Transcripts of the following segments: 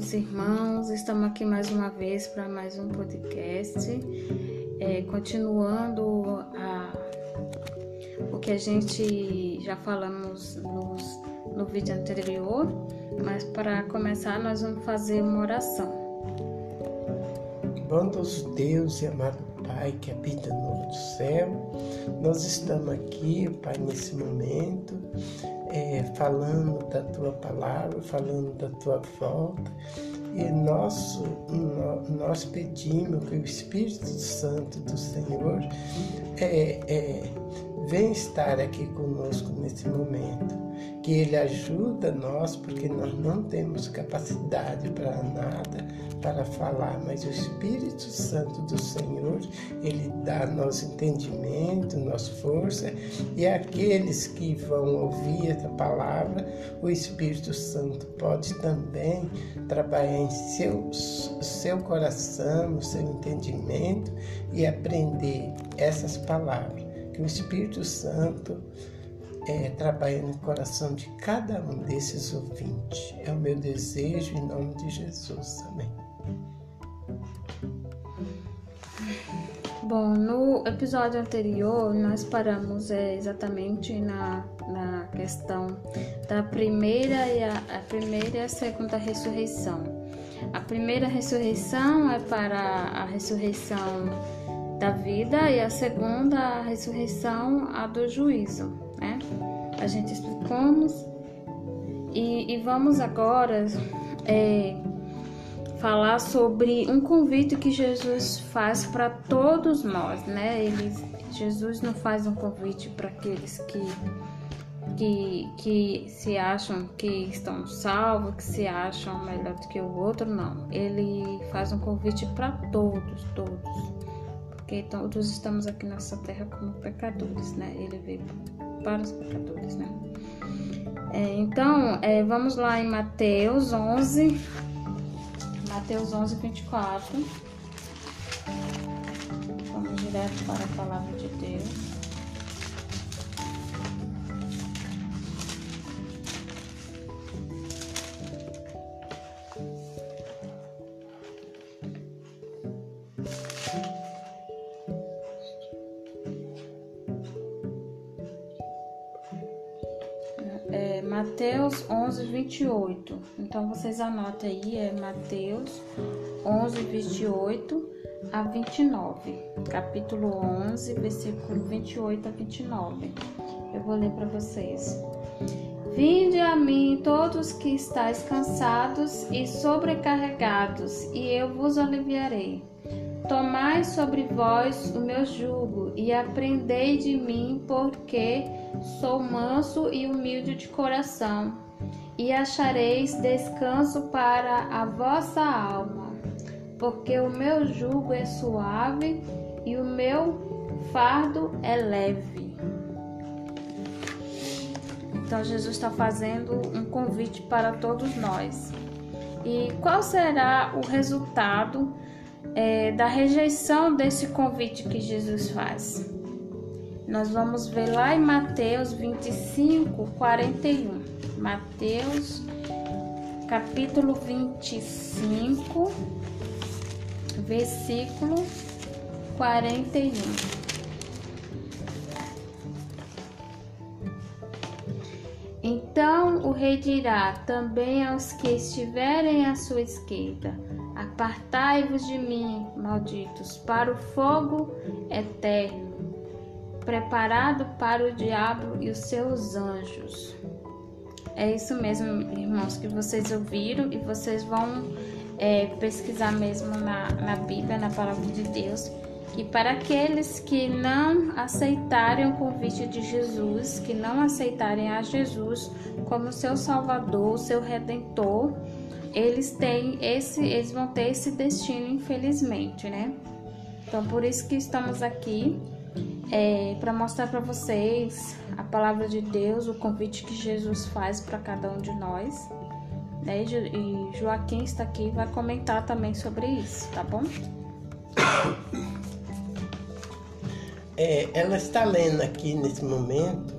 amigos e irmãos, estamos aqui mais uma vez para mais um podcast, é, continuando a, o que a gente já falamos nos, no vídeo anterior, mas para começar nós vamos fazer uma oração. Bondoso Deus e amado Pai que habita no céu, nós estamos aqui, Pai, nesse momento é, falando da tua palavra, falando da tua volta. E nosso, nós pedimos que o Espírito Santo do Senhor é, é, venha estar aqui conosco nesse momento que Ele ajuda nós, porque nós não temos capacidade para nada, para falar, mas o Espírito Santo do Senhor, Ele dá nosso entendimento, nossa força, e aqueles que vão ouvir essa palavra, o Espírito Santo pode também trabalhar em seu, seu coração, no seu entendimento e aprender essas palavras. Que o Espírito Santo é, trabalha no coração de cada um desses ouvintes. É o meu desejo em nome de Jesus. Amém. Bom, no episódio anterior nós paramos é, exatamente na, na questão da primeira e a, a primeira e a segunda ressurreição. A primeira ressurreição é para a ressurreição da vida e a segunda a ressurreição a do juízo, né? A gente explicamos e, e vamos agora é, falar sobre um convite que Jesus faz para todos nós, né? Ele, Jesus não faz um convite para aqueles que que, que se acham que estão salvos, que se acham melhor do que o outro, não. Ele faz um convite para todos, todos porque todos estamos aqui nessa terra como pecadores, né? Ele veio para os pecadores, né? É, então, é, vamos lá em Mateus 11, Mateus 11, 24. Vamos direto para a palavra de Deus. 11, 28. Então vocês anotem aí, é Mateus 11, 28 a 29. Capítulo 11, versículo 28 a 29. Eu vou ler para vocês. Vinde a mim todos que estáis cansados e sobrecarregados, e eu vos aliviarei. Tomai sobre vós o meu jugo e aprendei de mim, porque sou manso e humilde de coração, e achareis descanso para a vossa alma, porque o meu jugo é suave e o meu fardo é leve. Então Jesus está fazendo um convite para todos nós. E qual será o resultado? é, da rejeição desse convite que Jesus faz. Nós vamos ver lá em Mateus 25, 41. Mateus, capítulo 25, versículo 41. Então o rei dirá também aos que estiverem à sua esquerda: Apartai-vos de mim, malditos, para o fogo eterno, preparado para o diabo e os seus anjos. É isso mesmo, irmãos, que vocês ouviram e vocês vão é, pesquisar mesmo na, na Bíblia, na palavra de Deus. E para aqueles que não aceitarem o convite de Jesus, que não aceitarem a Jesus como seu Salvador, seu Redentor, eles têm esse, eles vão ter esse destino, infelizmente, né? Então, por isso que estamos aqui é, para mostrar para vocês a palavra de Deus, o convite que Jesus faz para cada um de nós. Né? E Joaquim está aqui e vai comentar também sobre isso, tá bom? É, ela está lendo aqui nesse momento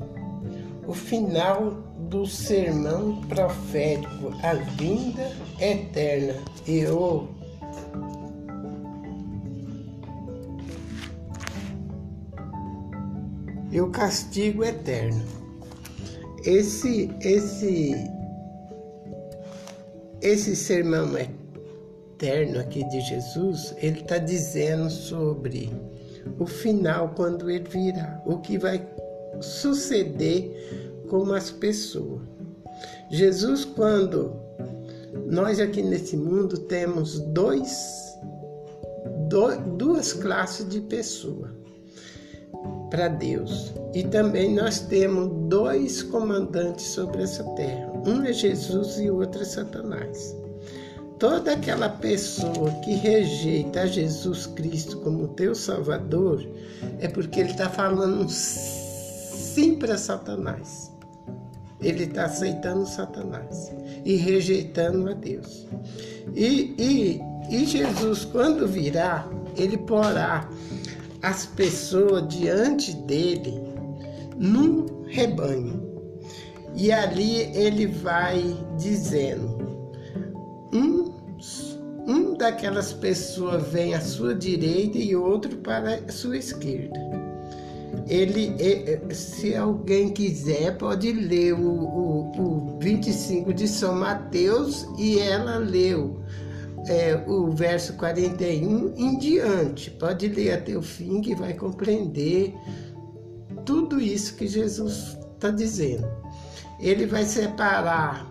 o final do sermão profético A Vinda Eterna e o e o castigo eterno. Esse esse esse sermão eterno aqui de Jesus, ele está dizendo sobre o final quando ele virá, o que vai suceder com as pessoas. Jesus, quando nós aqui nesse mundo temos dois, dois duas classes de pessoas para Deus. E também nós temos dois comandantes sobre essa terra. Um é Jesus e o outro é Satanás. Toda aquela pessoa que rejeita Jesus Cristo como teu Salvador é porque ele está falando sim para Satanás. Ele está aceitando Satanás e rejeitando a Deus. E, e, e Jesus, quando virá, ele porá as pessoas diante dele num rebanho. E ali ele vai dizendo: um, um daquelas pessoas vem à sua direita e outro para a sua esquerda. Ele, se alguém quiser, pode ler o, o, o 25 de São Mateus e ela leu é, o verso 41 em diante. Pode ler até o fim que vai compreender tudo isso que Jesus está dizendo. Ele vai separar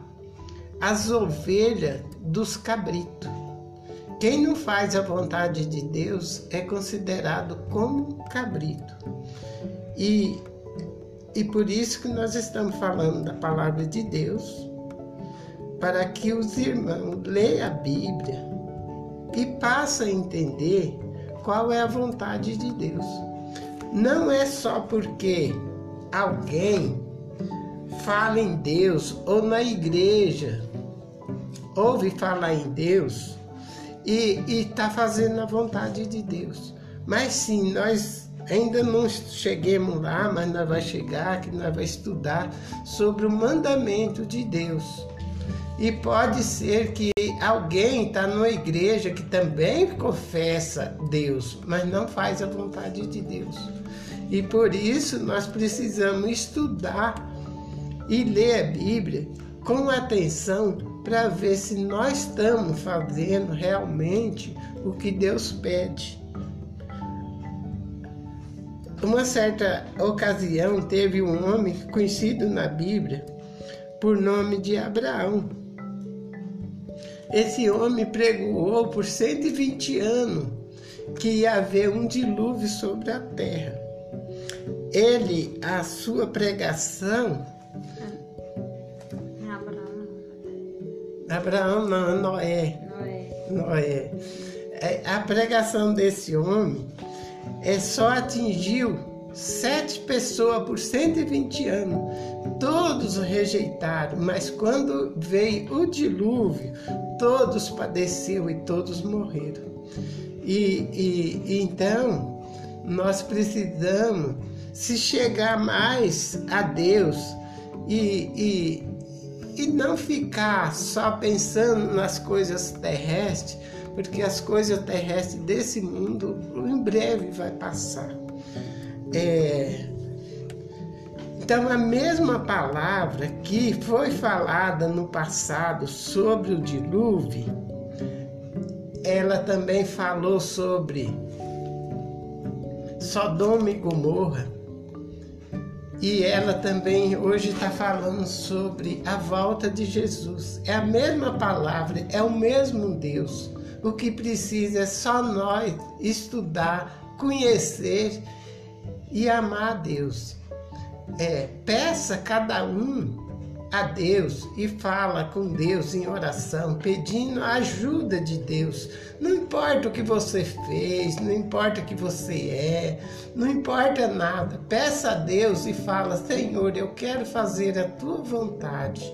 as ovelhas dos cabritos. Quem não faz a vontade de Deus é considerado como cabrito. E, e por isso que nós estamos falando da palavra de Deus, para que os irmãos leiam a Bíblia e passem a entender qual é a vontade de Deus. Não é só porque alguém fala em Deus ou na igreja ouve falar em Deus e está fazendo a vontade de Deus. Mas sim, nós ainda não cheguemos lá, mas nós vamos chegar, que nós vamos estudar sobre o mandamento de Deus. E pode ser que alguém está numa igreja que também confessa Deus, mas não faz a vontade de Deus. E por isso nós precisamos estudar e ler a Bíblia com atenção para ver se nós estamos fazendo realmente o que Deus pede. Uma certa ocasião teve um homem conhecido na Bíblia por nome de Abraão. Esse homem pregoou por 120 anos que ia haver um dilúvio sobre a terra. Ele, a sua pregação. Abraão. Abraão não, Noé. Noé. Noé. É, a pregação desse homem é só atingiu sete pessoas por 120 anos. Todos rejeitaram, mas quando veio o dilúvio, todos padeceu e todos morreram. E, e, e então nós precisamos se chegar mais a Deus e, e, e não ficar só pensando nas coisas terrestres, porque as coisas terrestres desse mundo em breve vai passar. É, então, a mesma palavra que foi falada no passado sobre o dilúvio, ela também falou sobre Sodoma e Gomorra. E ela também hoje está falando sobre a volta de Jesus. É a mesma palavra, é o mesmo Deus. O que precisa é só nós estudar, conhecer e amar a Deus é, peça cada um a Deus e fala com Deus em oração, pedindo a ajuda de Deus. Não importa o que você fez, não importa o que você é, não importa nada. Peça a Deus e fala: Senhor, eu quero fazer a tua vontade.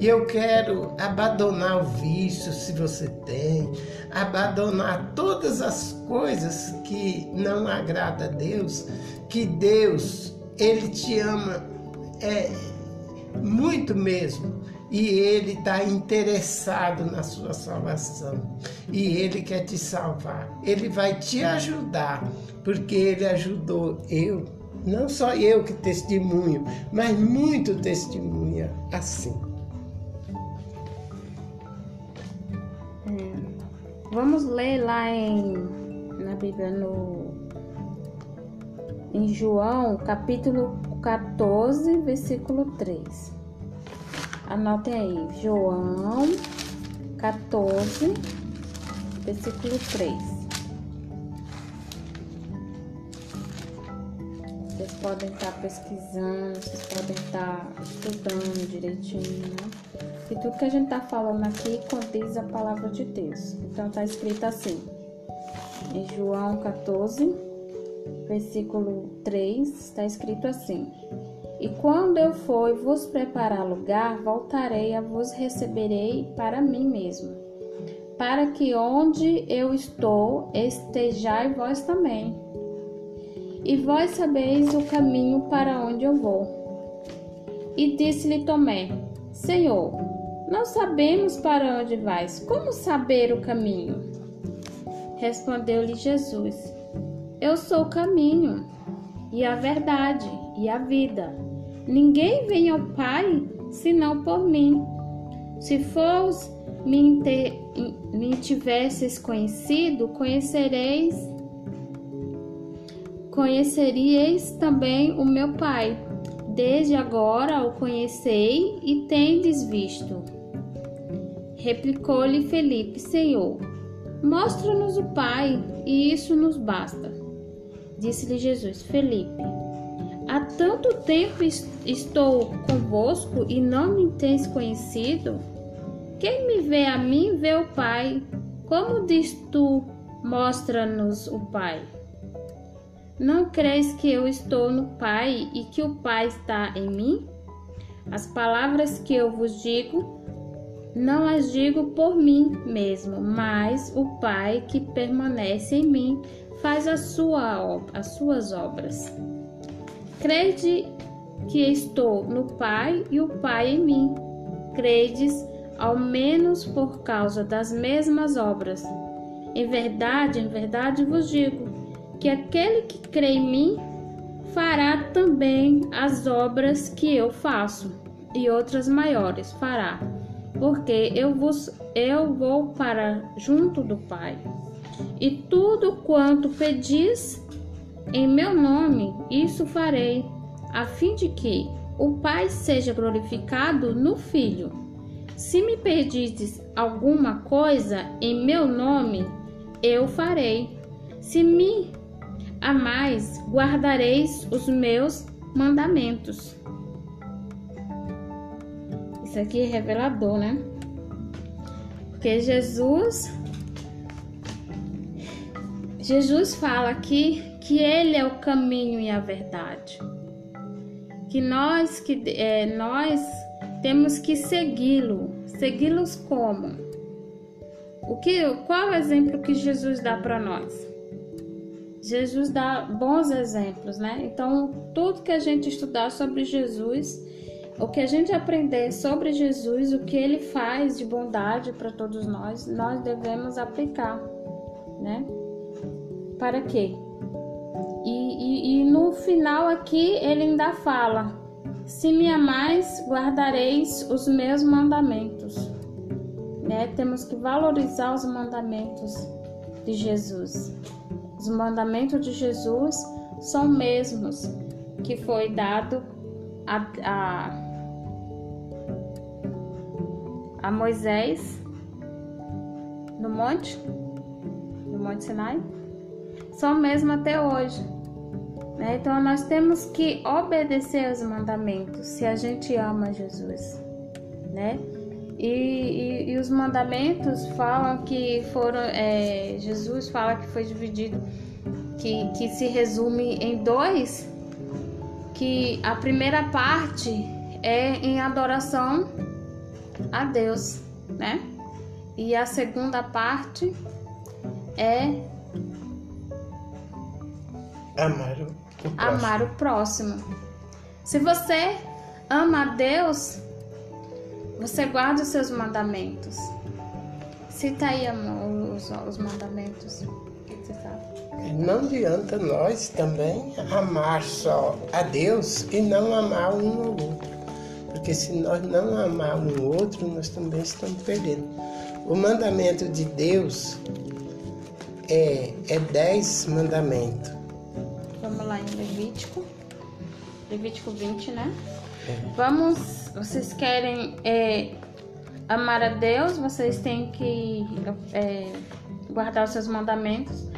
E eu quero abandonar o vício, se você tem, abandonar todas as coisas que não agrada a Deus, que Deus ele te ama é, muito mesmo. E Ele está interessado na sua salvação. E Ele quer te salvar. Ele vai te ajudar, porque Ele ajudou eu. Não só eu que testemunho, mas muito testemunha assim. É, vamos ler lá em, na Bíblia no, em João, capítulo 14, versículo 3. Anotem aí, João 14, versículo 3. Vocês podem estar pesquisando, vocês podem estar estudando direitinho, né? E tudo que a gente está falando aqui condiz a palavra de Deus. Então está escrito assim, em João 14, versículo 3, está escrito assim: E quando eu for vos preparar lugar, voltarei a vos receberei para mim mesmo, para que onde eu estou estejai vós também. E vós sabeis o caminho para onde eu vou. E disse-lhe Tomé: Senhor, não sabemos para onde vais, como saber o caminho? Respondeu-lhe Jesus: eu sou o caminho e a verdade e a vida. Ninguém vem ao Pai senão por mim. Se fores me, ter, me tivesses conhecido, conhecereis conheceríeis também o meu Pai. Desde agora o conhecei e tendes visto. Replicou-lhe Felipe, Senhor, mostra-nos o Pai, e isso nos basta. Disse-lhe Jesus: Felipe, há tanto tempo estou convosco e não me tens conhecido? Quem me vê a mim, vê o Pai. Como diz tu, mostra-nos o Pai? Não crês que eu estou no Pai e que o Pai está em mim? As palavras que eu vos digo, não as digo por mim mesmo, mas o Pai que permanece em mim faz a sua, as suas obras. Crede que estou no Pai e o Pai em mim. Credes, ao menos por causa das mesmas obras. Em verdade, em verdade vos digo que aquele que crê em mim fará também as obras que eu faço, e outras maiores fará, porque eu vos eu vou para junto do Pai. E tudo quanto pedis em meu nome, isso farei, a fim de que o Pai seja glorificado no Filho. Se me pedides alguma coisa em meu nome, eu farei. Se me amais, guardareis os meus mandamentos. Isso aqui é revelador, né? Porque Jesus Jesus fala aqui que Ele é o caminho e a verdade, que nós que é, nós temos que segui-lo, segui-los como? O que, qual o exemplo que Jesus dá para nós? Jesus dá bons exemplos, né? Então, tudo que a gente estudar sobre Jesus, o que a gente aprender sobre Jesus, o que ele faz de bondade para todos nós, nós devemos aplicar, né? Para quê? E, e, e no final aqui ele ainda fala: Se me amais, guardareis os meus mandamentos. Né? Temos que valorizar os mandamentos de Jesus. Os mandamentos de Jesus são mesmos que foi dado a, a, a Moisés no monte, no monte Sinai são mesmo até hoje. Né? Então nós temos que obedecer aos mandamentos se a gente ama Jesus, né? E, e, e os mandamentos falam que foram, é, Jesus fala que foi dividido, que, que se resume em dois, que a primeira parte é em adoração a Deus, né? E a segunda parte é Amar o próximo. Amar o próximo. Se você ama a Deus, você guarda os seus mandamentos. Cita aí, amor, os, os mandamentos. Não adianta nós também amar só a Deus e não amar um ao outro. Porque se nós não amar um outro, nós também estamos perdendo. O mandamento de Deus é, é dez mandamentos. Vamos lá em Levítico. Levítico 20, né? É. Vamos. Vocês querem é, amar a Deus, vocês têm que é, guardar os seus mandamentos.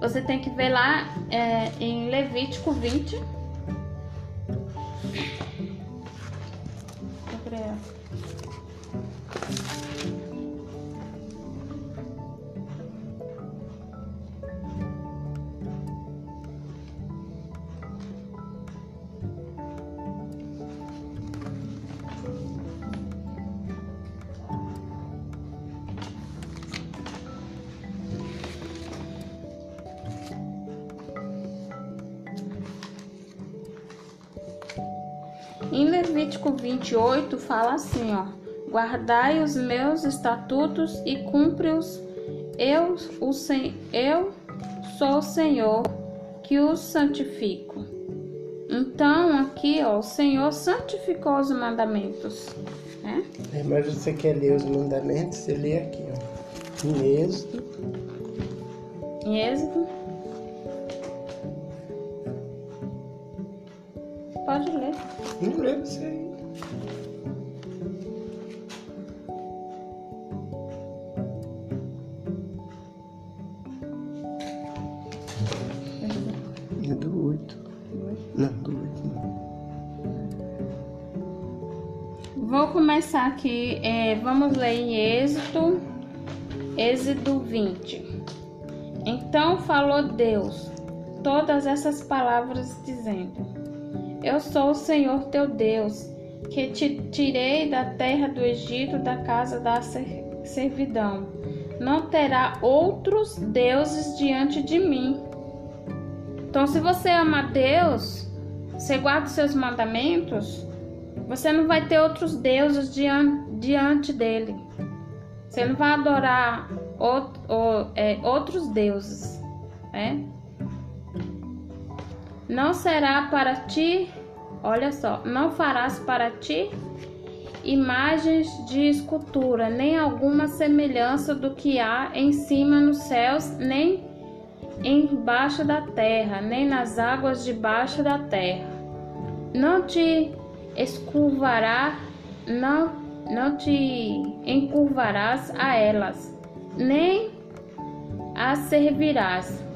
Você tem que ver lá é, em Levítico 20. 28 fala assim, ó: Guardai os meus estatutos e cumpre-os. Eu, o eu sou o Senhor que os santifico. Então, aqui, ó, o Senhor santificou os mandamentos. Né? Mas você quer ler os mandamentos? Você lê aqui, ó. Em Êxodo. Em Êxodo. Pode ler. Não lembro isso aí. Vou começar aqui. É, vamos ler em Êxodo, Êxodo 20. Então falou Deus todas essas palavras, dizendo: eu sou o Senhor teu Deus, que te tirei da terra do Egito, da casa da servidão. Não terá outros deuses diante de mim. Então, se você ama Deus, você guarda os seus mandamentos, você não vai ter outros deuses diante, diante dele. Você não vai adorar ou, é, outros deuses. Né? Não será para ti, olha só, não farás para ti imagens de escultura, nem alguma semelhança do que há em cima nos céus, nem embaixo da terra, nem nas águas debaixo da terra. Não te escurvará, não, não te encurvarás a elas, nem as servirás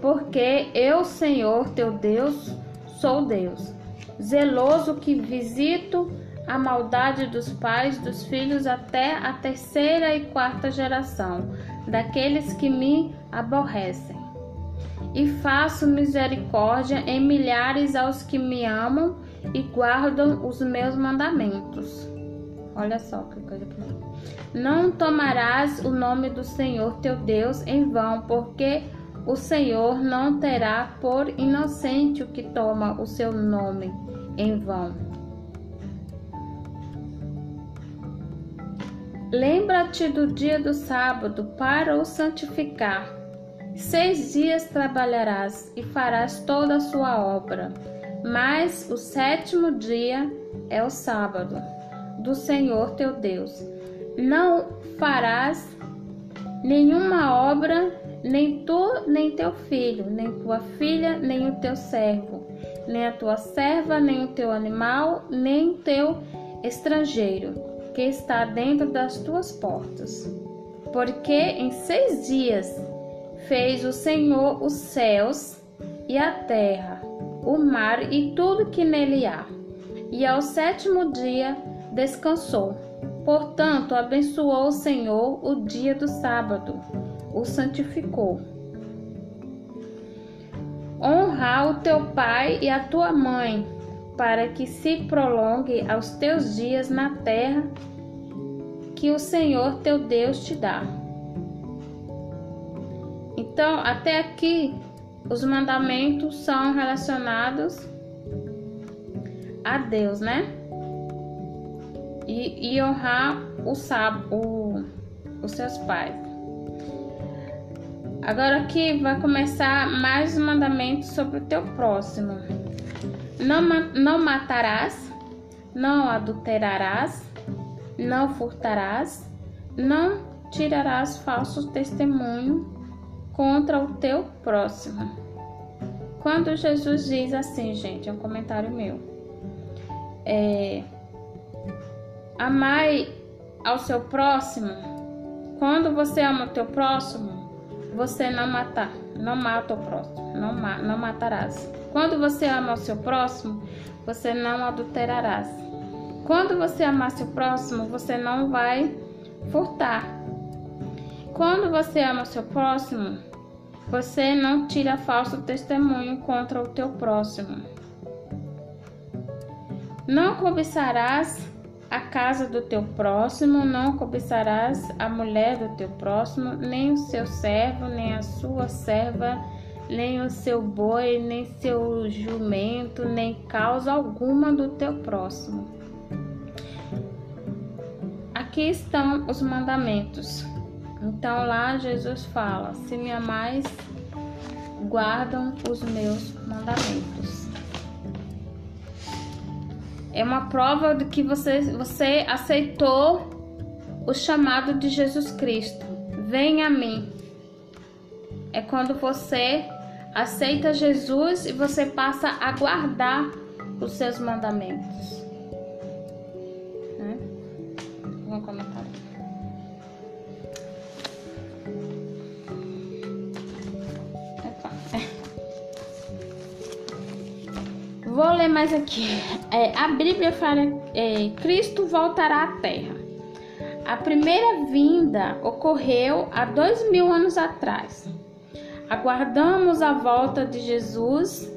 porque eu, Senhor teu Deus, sou Deus, zeloso que visito a maldade dos pais dos filhos até a terceira e quarta geração, daqueles que me aborrecem. E faço misericórdia em milhares aos que me amam e guardam os meus mandamentos. Olha só que coisa que Não tomarás o nome do Senhor teu Deus em vão, porque o Senhor não terá por inocente o que toma o seu nome em vão. Lembra-te do dia do sábado para o santificar. Seis dias trabalharás e farás toda a sua obra, mas o sétimo dia é o sábado do Senhor teu Deus. Não farás nenhuma obra nem tu, nem teu filho, nem tua filha, nem o teu servo, nem a tua serva, nem o teu animal, nem o teu estrangeiro, que está dentro das tuas portas. Porque em seis dias fez o Senhor os céus e a terra, o mar e tudo que nele há. E ao sétimo dia descansou. Portanto, abençoou o Senhor o dia do sábado o santificou. Honra o teu pai e a tua mãe, para que se prolongue aos teus dias na terra que o Senhor teu Deus te dá. Então, até aqui, os mandamentos são relacionados a Deus, né? E, e honrar o sábado, os seus pais. Agora aqui vai começar mais um mandamento sobre o teu próximo. Não, não matarás, não adulterarás, não furtarás, não tirarás falso testemunho contra o teu próximo. Quando Jesus diz assim, gente, é um comentário meu. É, amai ao seu próximo. Quando você ama o teu próximo, você não matar, não mata o próximo, não, não matarás. Quando você ama o seu próximo, você não adulterarás. Quando você amar seu próximo, você não vai furtar. Quando você ama seu próximo, você não tira falso testemunho contra o teu próximo. Não cobiçarás a casa do teu próximo, não cobiçarás a mulher do teu próximo, nem o seu servo, nem a sua serva, nem o seu boi, nem seu jumento, nem causa alguma do teu próximo. Aqui estão os mandamentos. Então lá Jesus fala: Se me amais, guardam os meus mandamentos. É uma prova de que você, você aceitou o chamado de Jesus Cristo. Venha a mim. É quando você aceita Jesus e você passa a guardar os seus mandamentos. Né? Vamos comentar. Vou ler mais aqui. É, a Bíblia fala: é, Cristo voltará à Terra. A primeira vinda ocorreu há dois mil anos atrás. Aguardamos a volta de Jesus.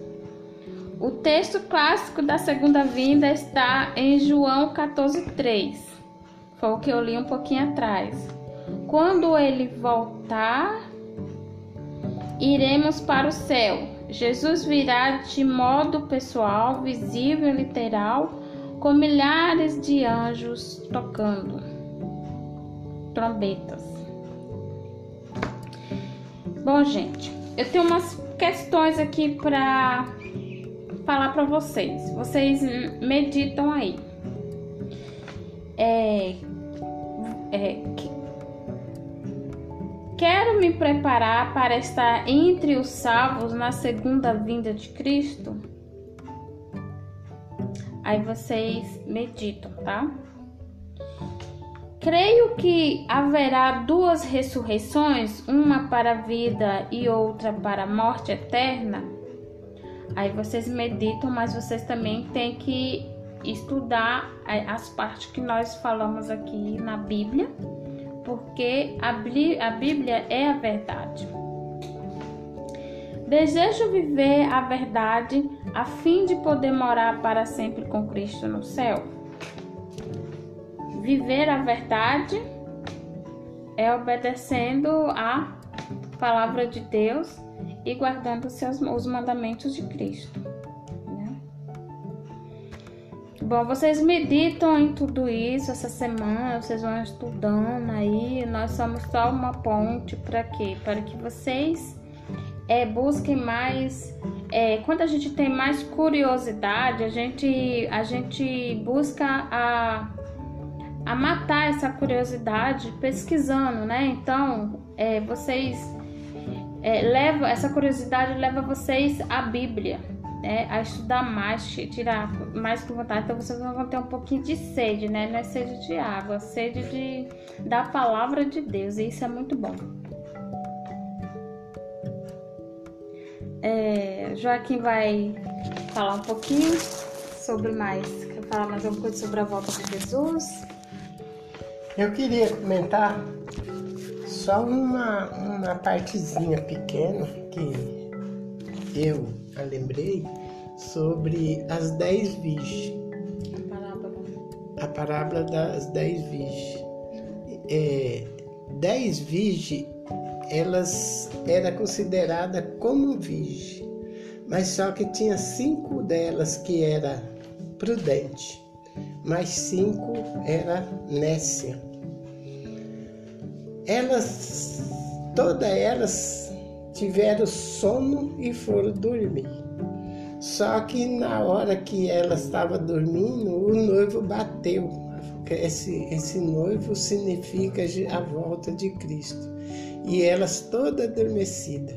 O texto clássico da segunda vinda está em João 14,3. Foi o que eu li um pouquinho atrás. Quando ele voltar, iremos para o céu. Jesus virá de modo pessoal, visível e literal, com milhares de anjos tocando trombetas. Bom, gente, eu tenho umas questões aqui para falar para vocês. Vocês meditam aí. É, é, quero me preparar para estar entre os salvos na segunda vinda de Cristo? Aí vocês meditam, tá? Creio que haverá duas ressurreições, uma para a vida e outra para a morte eterna. Aí vocês meditam, mas vocês também têm que estudar as partes que nós falamos aqui na Bíblia, porque a Bíblia é a verdade. Desejo viver a verdade a fim de poder morar para sempre com Cristo no céu. Viver a verdade é obedecendo a palavra de Deus e guardando seus, os mandamentos de Cristo. Bom, vocês meditam em tudo isso essa semana, vocês vão estudando aí. Nós somos só uma ponte para quê? Para que vocês é, busquem mais. É, quando a gente tem mais curiosidade, a gente, a gente busca a a matar essa curiosidade pesquisando, né? Então, é, vocês é, levam essa curiosidade leva vocês à Bíblia, né? A estudar mais, tirar mais com vontade. Então, vocês vão ter um pouquinho de sede, né? Não é sede de água, é sede de da palavra de Deus. E isso é muito bom. É, Joaquim vai falar um pouquinho sobre mais. Quer falar mais alguma coisa sobre a volta de Jesus? Eu queria comentar só uma, uma partezinha pequena que eu lembrei sobre as dez virgens. A parábola das dez virgens. É, dez virgens, elas era considerada como virgem, mas só que tinha cinco delas que era prudente, mais cinco era nécia. Elas, todas elas tiveram sono e foram dormir. Só que na hora que ela estava dormindo, o noivo bateu. Esse, esse noivo significa a volta de Cristo. E elas todas adormecidas.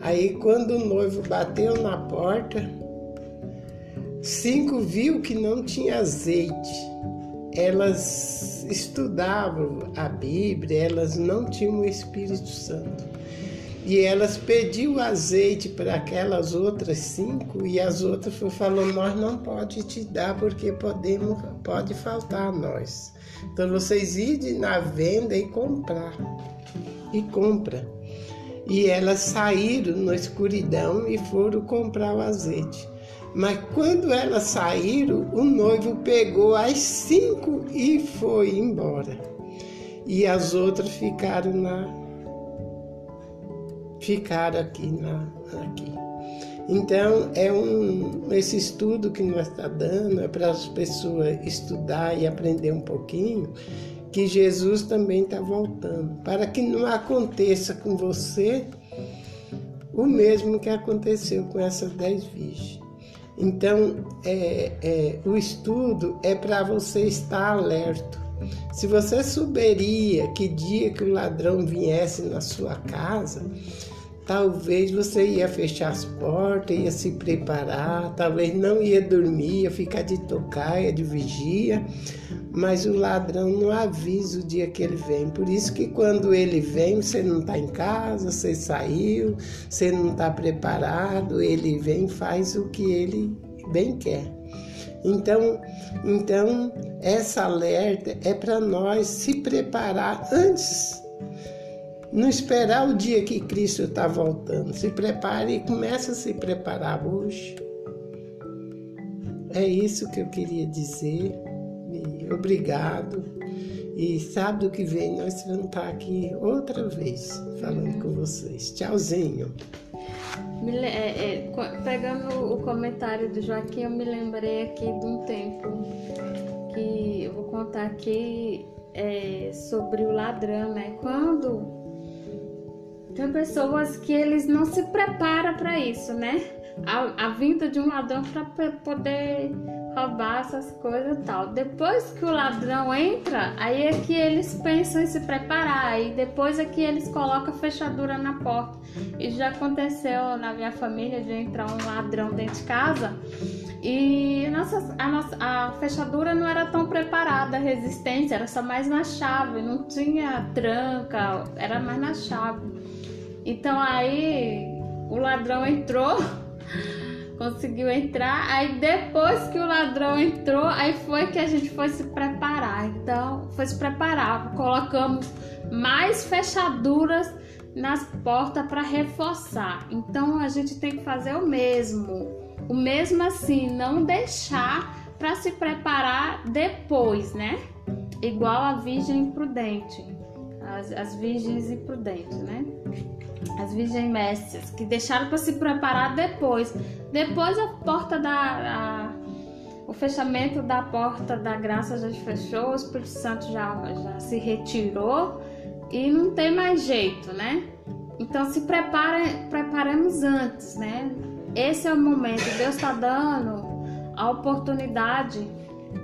Aí quando o noivo bateu na porta, cinco viu que não tinha azeite. Elas estudavam a Bíblia, elas não tinham o Espírito Santo. E elas pediu azeite para aquelas outras cinco e as outras falou nós não pode te dar porque podemos pode faltar a nós. Então vocês idem na venda e comprar e compra. E elas saíram na escuridão e foram comprar o azeite. Mas quando elas saíram, o noivo pegou as cinco e foi embora. E as outras ficaram na ficar aqui, na, aqui. Então, é um, esse estudo que nós está dando é para as pessoas estudar e aprender um pouquinho que Jesus também está voltando, para que não aconteça com você o mesmo que aconteceu com essas dez virgens. Então, é, é, o estudo é para você estar alerto. Se você souberia que dia que o ladrão viesse na sua casa, Talvez você ia fechar as portas, ia se preparar, talvez não ia dormir, ia ficar de tocaia, de vigia, mas o ladrão não avisa o dia que ele vem. Por isso que quando ele vem, você não está em casa, você saiu, você não está preparado, ele vem faz o que ele bem quer. Então, então essa alerta é para nós se preparar antes não esperar o dia que Cristo está voltando. Se prepare e comece a se preparar hoje. É isso que eu queria dizer. Obrigado. E sábado que vem nós vamos estar aqui outra vez falando com vocês. Tchauzinho. É, é, pegando o comentário do Joaquim, eu me lembrei aqui de um tempo que eu vou contar aqui é, sobre o ladrão, né? Quando tem pessoas que eles não se preparam para isso, né? A, a, vinda de um ladrão para poder roubar essas coisas e tal. Depois que o ladrão entra, aí é que eles pensam em se preparar. E depois é que eles colocam a fechadura na porta. E já aconteceu na minha família de entrar um ladrão dentro de casa e nossa, a, nossa, a fechadura não era tão preparada, a resistência era só mais na chave, não tinha tranca, era mais na chave. Então aí o ladrão entrou, conseguiu entrar. Aí depois que o ladrão entrou, aí foi que a gente foi se preparar. Então foi se preparar, colocamos mais fechaduras nas portas para reforçar. Então a gente tem que fazer o mesmo. O mesmo assim, não deixar para se preparar depois, né? Igual a virgem imprudente, as, as virgens imprudentes, né? as virgens mestres, que deixaram para se preparar depois. Depois a porta da. A, o fechamento da porta da graça já fechou, o Espírito Santo já, já se retirou e não tem mais jeito, né? Então se prepara, preparamos antes, né? Esse é o momento, Deus está dando a oportunidade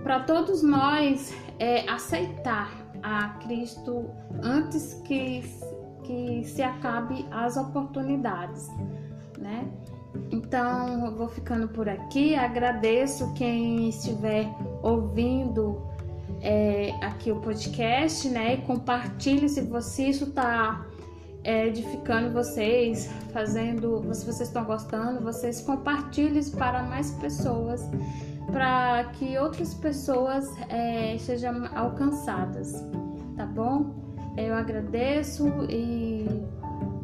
para todos nós é, aceitar a Cristo antes que que se acabe as oportunidades, né? Então, eu vou ficando por aqui. Agradeço quem estiver ouvindo é, aqui o podcast, né? E compartilhe se você isso está é, edificando vocês, fazendo, se vocês estão gostando, vocês compartilhem para mais pessoas, para que outras pessoas é, sejam alcançadas, tá bom? Eu agradeço e,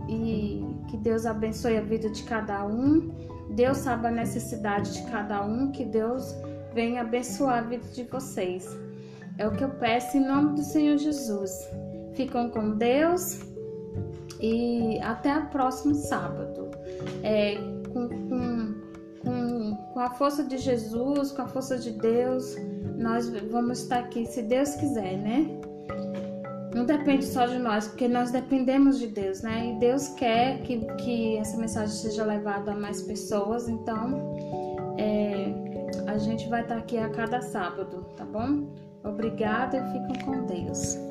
e que Deus abençoe a vida de cada um. Deus sabe a necessidade de cada um, que Deus venha abençoar a vida de vocês. É o que eu peço em nome do Senhor Jesus. Ficam com Deus e até o próximo sábado. É, com, com, com com a força de Jesus, com a força de Deus, nós vamos estar aqui, se Deus quiser, né? Não depende só de nós, porque nós dependemos de Deus, né? E Deus quer que, que essa mensagem seja levada a mais pessoas, então é, a gente vai estar aqui a cada sábado, tá bom? Obrigada e fiquem com Deus.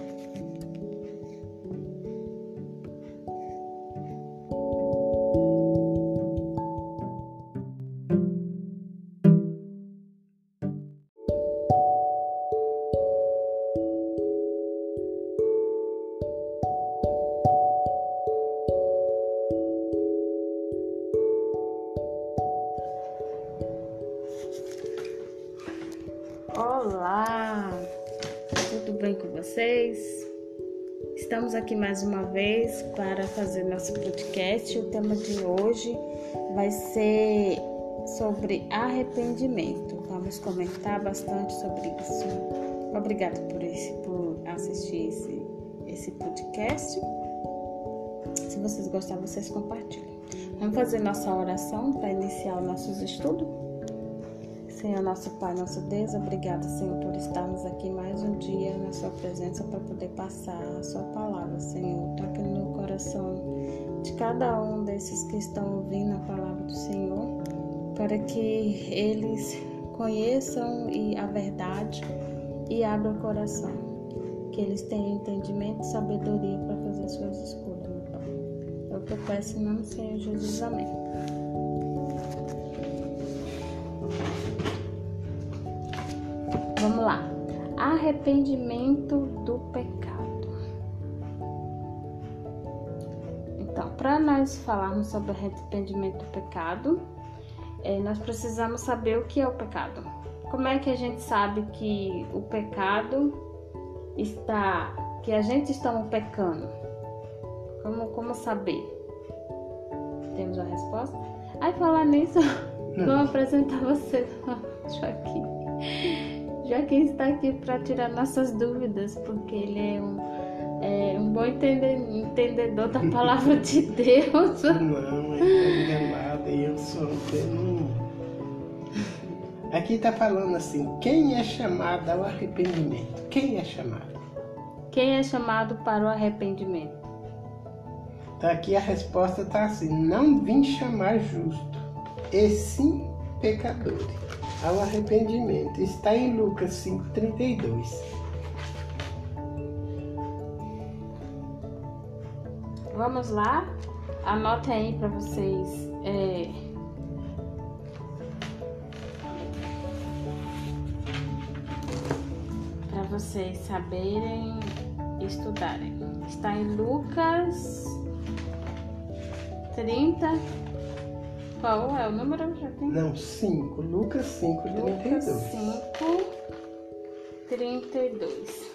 Aqui mais uma vez para fazer nosso podcast. O tema de hoje vai ser sobre arrependimento. Vamos comentar bastante sobre isso. Obrigada por, esse, por assistir esse, esse podcast. Se vocês gostaram, vocês compartilhem. Vamos fazer nossa oração para iniciar os nossos estudos? Senhor, nosso Pai, nosso Deus, obrigada, Senhor, por estarmos aqui mais um dia na Sua presença para poder passar a Sua palavra, Senhor. Toque no coração de cada um desses que estão ouvindo a palavra do Senhor, para que eles conheçam a verdade e abram o coração, que eles tenham entendimento e sabedoria para fazer suas escolhas, meu Pai. É o que eu peço em nome do Senhor Jesus. Amém. Vamos lá. Arrependimento para nós falarmos sobre arrependimento do pecado, é, nós precisamos saber o que é o pecado. Como é que a gente sabe que o pecado está, que a gente está pecando? Como, como saber? Temos a resposta? Aí falar nisso, vou apresentar você, Joaquim. Joaquim está aqui para tirar nossas dúvidas, porque ele é um, é, um bom entendedor da palavra de Deus. Não, está enganado, eu sou. Eu não... Aqui está falando assim: quem é chamado ao arrependimento? Quem é chamado? Quem é chamado para o arrependimento? Tá aqui a resposta está assim: não vim chamar justo, e sim pecadores ao arrependimento. Está em Lucas 5,32. Vamos lá? Anote aí para vocês. É... Para vocês saberem estudarem. Está em Lucas 30. Qual é o número? Já tem? Não, 5. Lucas 5, 32. Lucas 5, 32.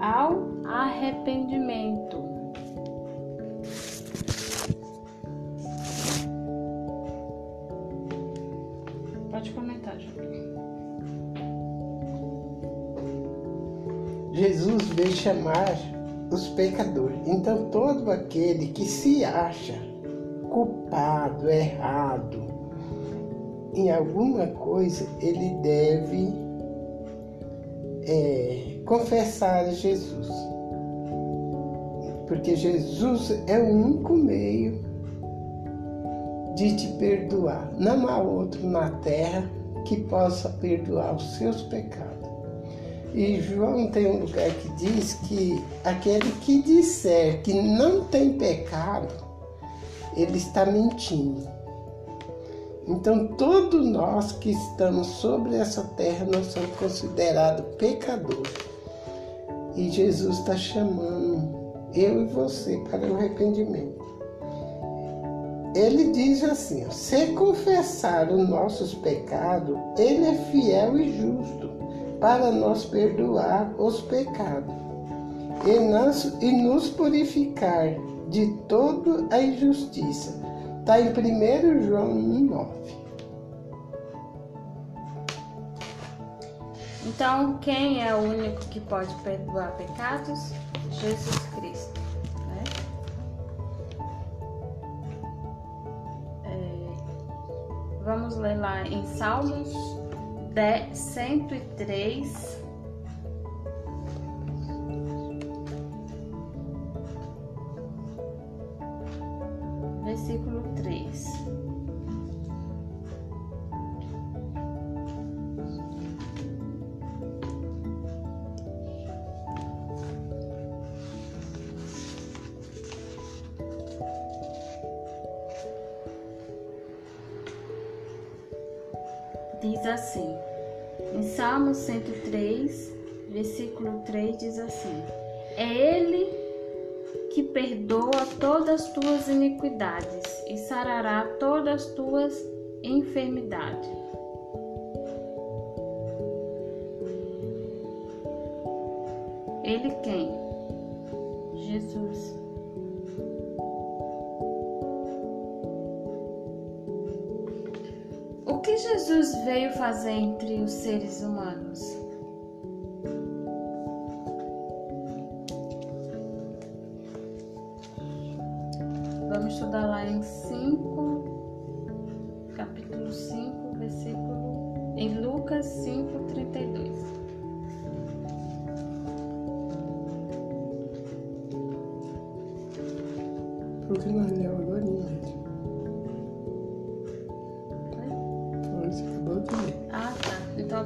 ao arrependimento. Pode comentar, Joaquim. Jesus veio chamar os pecadores. Então, todo aquele que se acha culpado, errado em alguma coisa, ele deve é, confessar a Jesus. Porque Jesus é o único meio de te perdoar. Não há outro na terra que possa perdoar os seus pecados. E João tem um lugar que diz que aquele que disser que não tem pecado, ele está mentindo. Então, todos nós que estamos sobre essa terra, nós somos considerados pecadores. E Jesus está chamando eu e você para o arrependimento. ele diz assim: se confessar os nossos pecados, ele é fiel e justo para nos perdoar os pecados e nos, e nos purificar de toda a injustiça. Está em 1 João 1,9. Então, quem é o único que pode perdoar pecados? Jesus Cristo. Né? É, vamos ler lá em Salmos 10, 103. Versículo assim, em Salmo 103, versículo 3 diz assim: É Ele que perdoa todas as tuas iniquidades e sarará todas as tuas enfermidades. Ele quem? Jesus. Jesus veio fazer entre os seres humanos? Vamos estudar lá em 5, capítulo 5, versículo, em Lucas 5, 32. Porque nós leu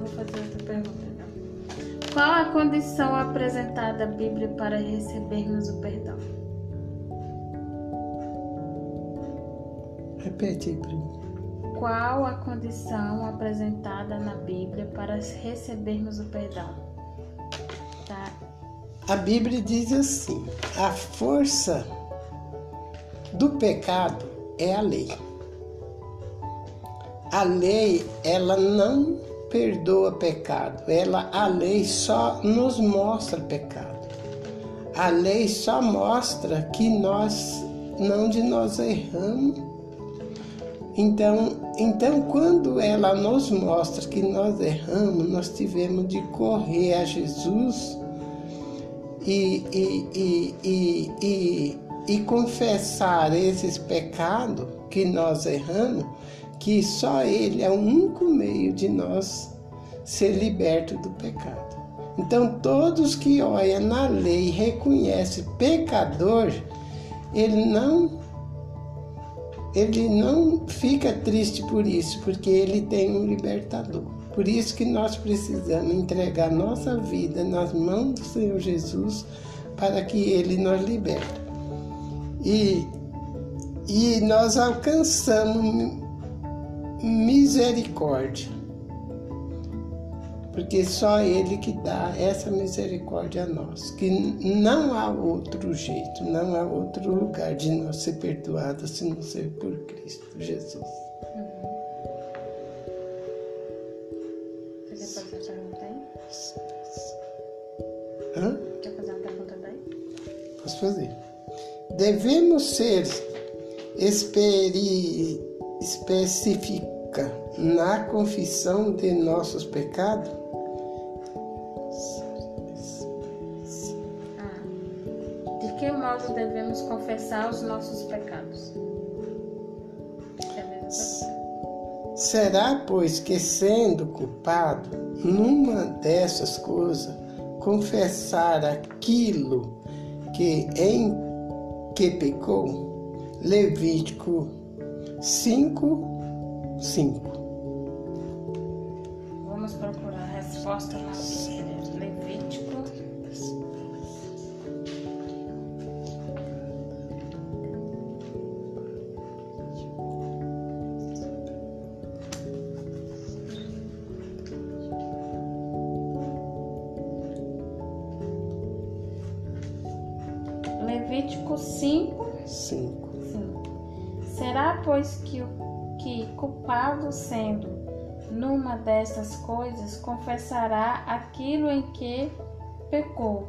vou fazer outra pergunta. Então. Qual a condição apresentada na Bíblia para recebermos o perdão? Repete aí, primo. Qual a condição apresentada na Bíblia para recebermos o perdão? Tá. A Bíblia diz assim: a força do pecado é a lei. A lei, ela não perdoa pecado. Ela, a lei só nos mostra pecado. A lei só mostra que nós, não de nós erramos. Então, então, quando ela nos mostra que nós erramos, nós tivemos de correr a Jesus e, e, e, e, e, confessar esses pecados que nós erramos, que só Ele é o único meio de nós ser liberto do pecado. Então, todos que olham na lei e reconhecem pecador, ele não ele não fica triste por isso, porque ele tem um libertador. Por isso que nós precisamos entregar nossa vida nas mãos do Senhor Jesus para que ele nos liberte. E, e nós alcançamos misericórdia. Porque só Ele que dá essa misericórdia a nós, que não há outro jeito, não há outro lugar de nós ser perdoados se não ser por Cristo Jesus. Você quer fazer a pergunta aí? Hã? Quer fazer uma pergunta daí? Posso fazer? Devemos ser experi... específica na confissão de nossos pecados? Ah. De que modo devemos confessar os nossos pecados? Será, pois, que sendo culpado numa dessas coisas, confessar aquilo que em que pecou? Levítico 5, 5. Vamos procurar a resposta numa dessas coisas, confessará aquilo em que pecou?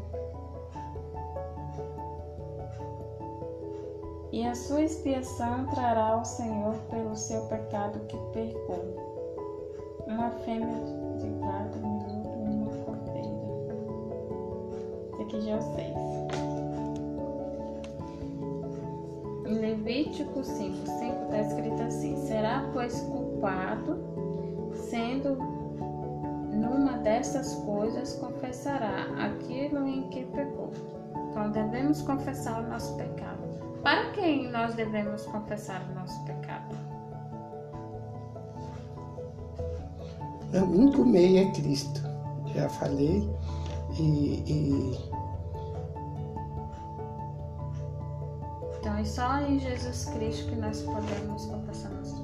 E a sua expiação trará ao Senhor pelo seu pecado que pecou. Uma fêmea de gado, um luto e uma cordeira. Esse aqui já é o 6. Em Levítico 5, 5 está escrito assim: Será, pois, culpado, sendo numa dessas coisas, confessará aquilo em que pecou. Então, devemos confessar o nosso pecado. Para quem nós devemos confessar o nosso pecado? O único meio é Cristo. Já falei. E, e... Então é só em Jesus Cristo que nós podemos confessar nossos pecados.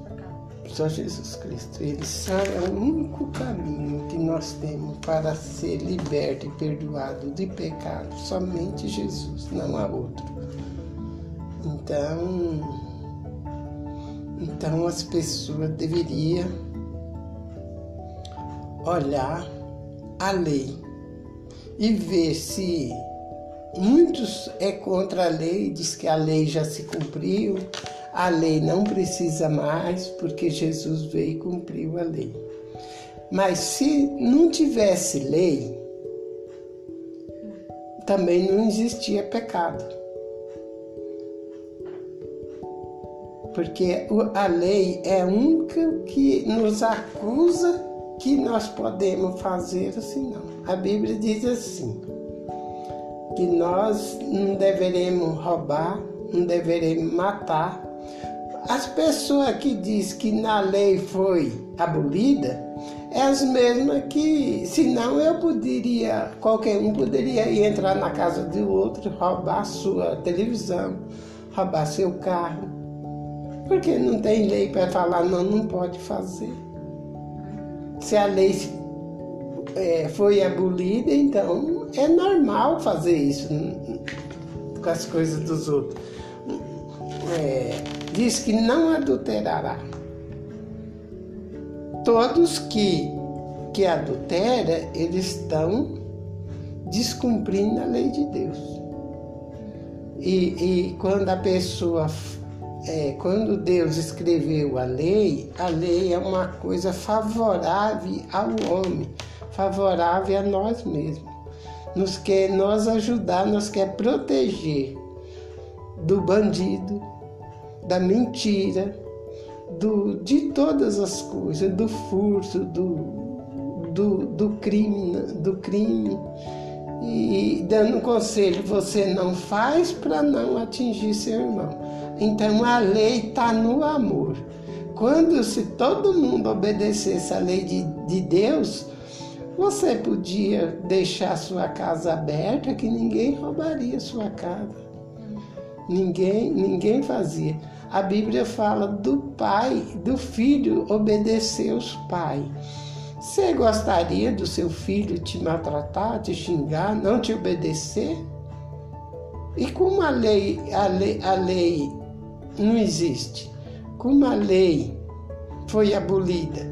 Só Jesus Cristo. Ele sabe, é o único caminho que nós temos para ser liberto e perdoado de pecado. Somente Jesus, não há outro. Então, então as pessoas deveriam olhar a lei e ver se muitos é contra a lei, diz que a lei já se cumpriu, a lei não precisa mais porque Jesus veio e cumpriu a lei. Mas se não tivesse lei, também não existia pecado. porque a lei é a única que nos acusa que nós podemos fazer assim não. A Bíblia diz assim, que nós não deveremos roubar, não deveremos matar. As pessoas que diz que na lei foi abolida, é as mesmas que, senão eu poderia, qualquer um poderia ir entrar na casa do outro, roubar sua televisão, roubar seu carro, porque não tem lei para falar, não, não pode fazer. Se a lei é, foi abolida, então é normal fazer isso com as coisas dos outros. É, diz que não adulterará. Todos que, que adulteram, eles estão descumprindo a lei de Deus. E, e quando a pessoa é, quando Deus escreveu a lei, a lei é uma coisa favorável ao homem, favorável a nós mesmos. Nos quer nos ajudar, nos quer proteger do bandido, da mentira, do, de todas as coisas, do furto, do, do, do crime, do crime e dando conselho, você não faz para não atingir seu irmão. Então a lei está no amor. Quando se todo mundo obedecesse a lei de, de Deus, você podia deixar sua casa aberta que ninguém roubaria sua casa. Ninguém, ninguém fazia. A Bíblia fala do pai, do filho obedecer os pais. Você gostaria do seu filho te maltratar, te xingar, não te obedecer? E como a lei, a lei, a lei não existe, como a lei foi abolida,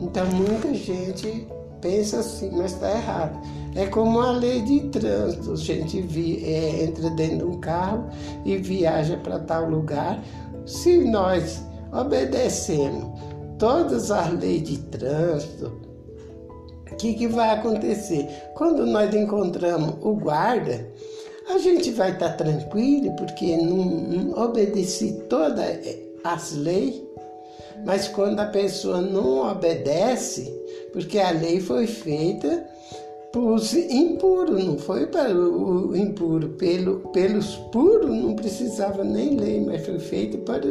então muita gente pensa assim, mas está errado. É como a lei de trânsito, a gente vi, é, entra dentro de um carro e viaja para tal lugar. Se nós obedecemos todas as leis de trânsito, o que, que vai acontecer? Quando nós encontramos o guarda, a gente vai estar tá tranquilo porque não, não obedeci todas as leis, mas quando a pessoa não obedece, porque a lei foi feita os impuros, não foi para o impuro, pelo, pelos puros não precisava nem lei, mas foi feita para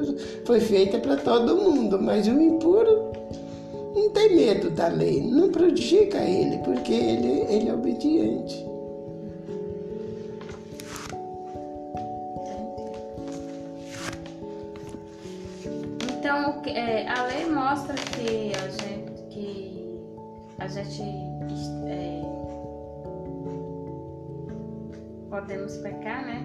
foi feita para todo mundo, mas o impuro não tem medo da lei, não prejudica ele, porque ele, ele é obediente. Então, é, a lei mostra que a gente, que a gente é, podemos pecar, né?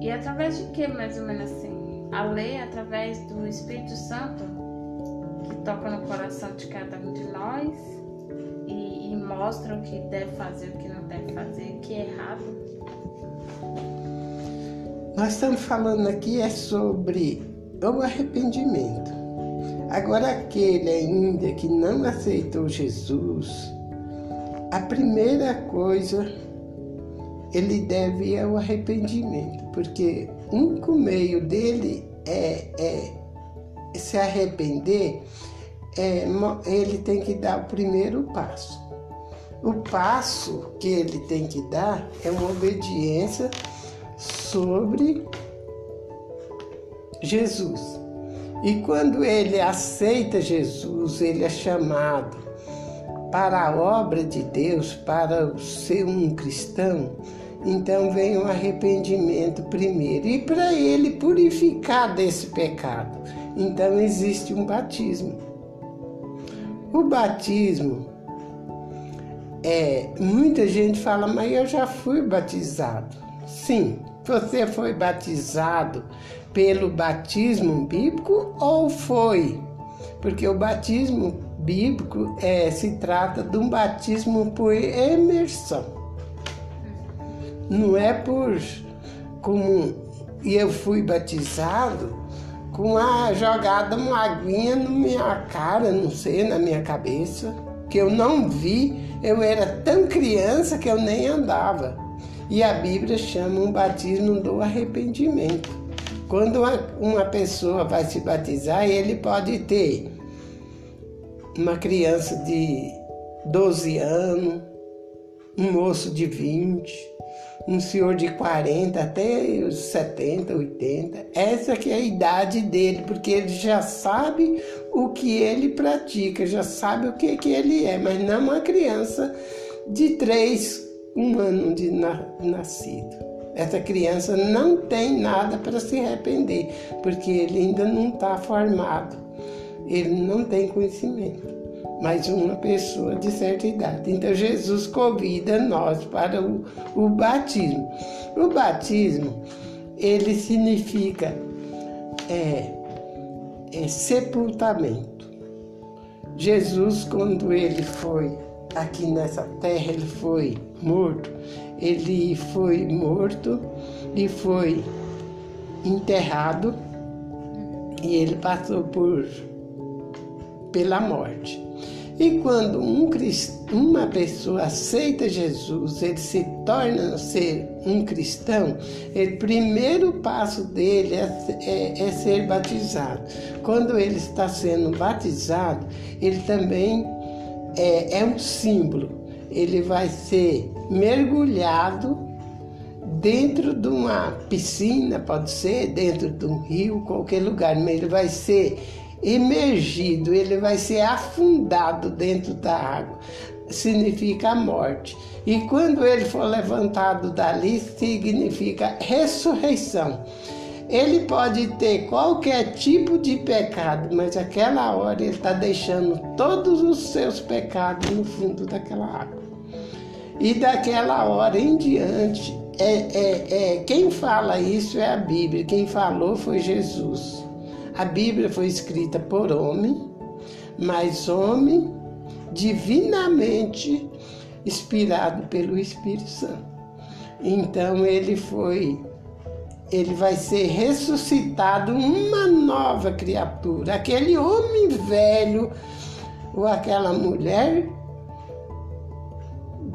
E através de que, mais ou menos assim? a lei através do Espírito Santo que toca no coração de cada um de nós e, e mostra o que deve fazer, o que não deve fazer, o que é errado. Nós estamos falando aqui é sobre o arrependimento. Agora aquele ainda que não aceitou Jesus, a primeira coisa ele deve ao arrependimento, porque o único meio dele é, é se arrepender, é, ele tem que dar o primeiro passo. O passo que ele tem que dar é uma obediência sobre Jesus. E quando ele aceita Jesus, ele é chamado para a obra de Deus, para ser um cristão, então vem o arrependimento primeiro. E para ele purificar desse pecado, então existe um batismo. O batismo é, muita gente fala, mas eu já fui batizado. Sim, você foi batizado pelo batismo bíblico ou foi? Porque o batismo bíblico é, se trata de um batismo por imersão não é por como e eu fui batizado com a jogada uma aguinha na minha cara, não sei, na minha cabeça, que eu não vi, eu era tão criança que eu nem andava. E a Bíblia chama um batismo do arrependimento. Quando uma, uma pessoa vai se batizar, ele pode ter uma criança de 12 anos, um moço de 20, um senhor de 40 até os 70, 80. Essa que é a idade dele, porque ele já sabe o que ele pratica, já sabe o que, que ele é, mas não uma criança de 3, um ano de nascido. Essa criança não tem nada para se arrepender, porque ele ainda não está formado, ele não tem conhecimento mas uma pessoa de certa idade. Então Jesus convida nós para o, o batismo. O batismo, ele significa é, é, sepultamento. Jesus, quando ele foi aqui nessa terra, ele foi morto. Ele foi morto e foi enterrado e ele passou por pela morte. E quando um, uma pessoa aceita Jesus, ele se torna ser um cristão, o primeiro passo dele é, é, é ser batizado. Quando ele está sendo batizado, ele também é, é um símbolo. Ele vai ser mergulhado dentro de uma piscina, pode ser, dentro de um rio, qualquer lugar, mas ele vai ser emergido, ele vai ser afundado dentro da água. Significa a morte. E quando ele for levantado dali, significa ressurreição. Ele pode ter qualquer tipo de pecado, mas aquela hora ele está deixando todos os seus pecados no fundo daquela água. E daquela hora em diante, é, é, é, quem fala isso é a Bíblia, quem falou foi Jesus. A Bíblia foi escrita por homem, mas homem divinamente inspirado pelo Espírito Santo. Então ele foi ele vai ser ressuscitado uma nova criatura. Aquele homem velho ou aquela mulher